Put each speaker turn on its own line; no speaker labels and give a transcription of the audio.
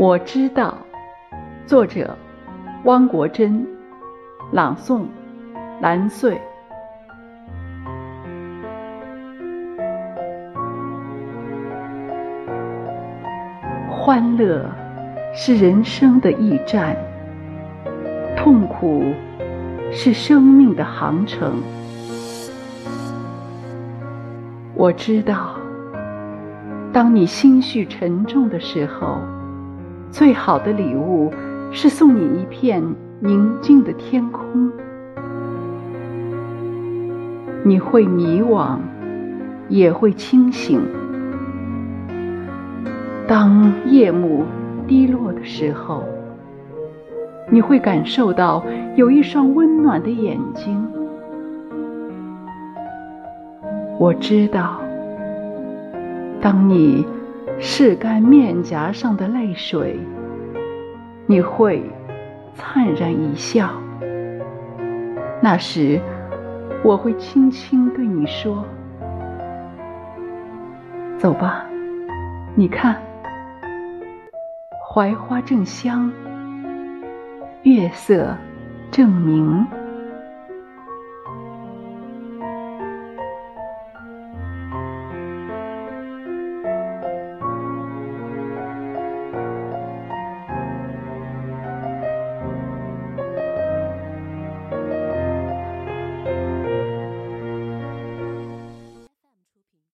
我知道，作者汪国真，朗诵蓝穗。欢乐是人生的驿站，痛苦是生命的航程。我知道，当你心绪沉重的时候，最好的礼物是送你一片宁静的天空。你会迷惘，也会清醒。当夜幕低落的时候，你会感受到有一双温暖的眼睛。我知道，当你拭干面颊上的泪水，你会灿然一笑。那时，我会轻轻对你说：“走吧，你看，槐花正香，月色正明。”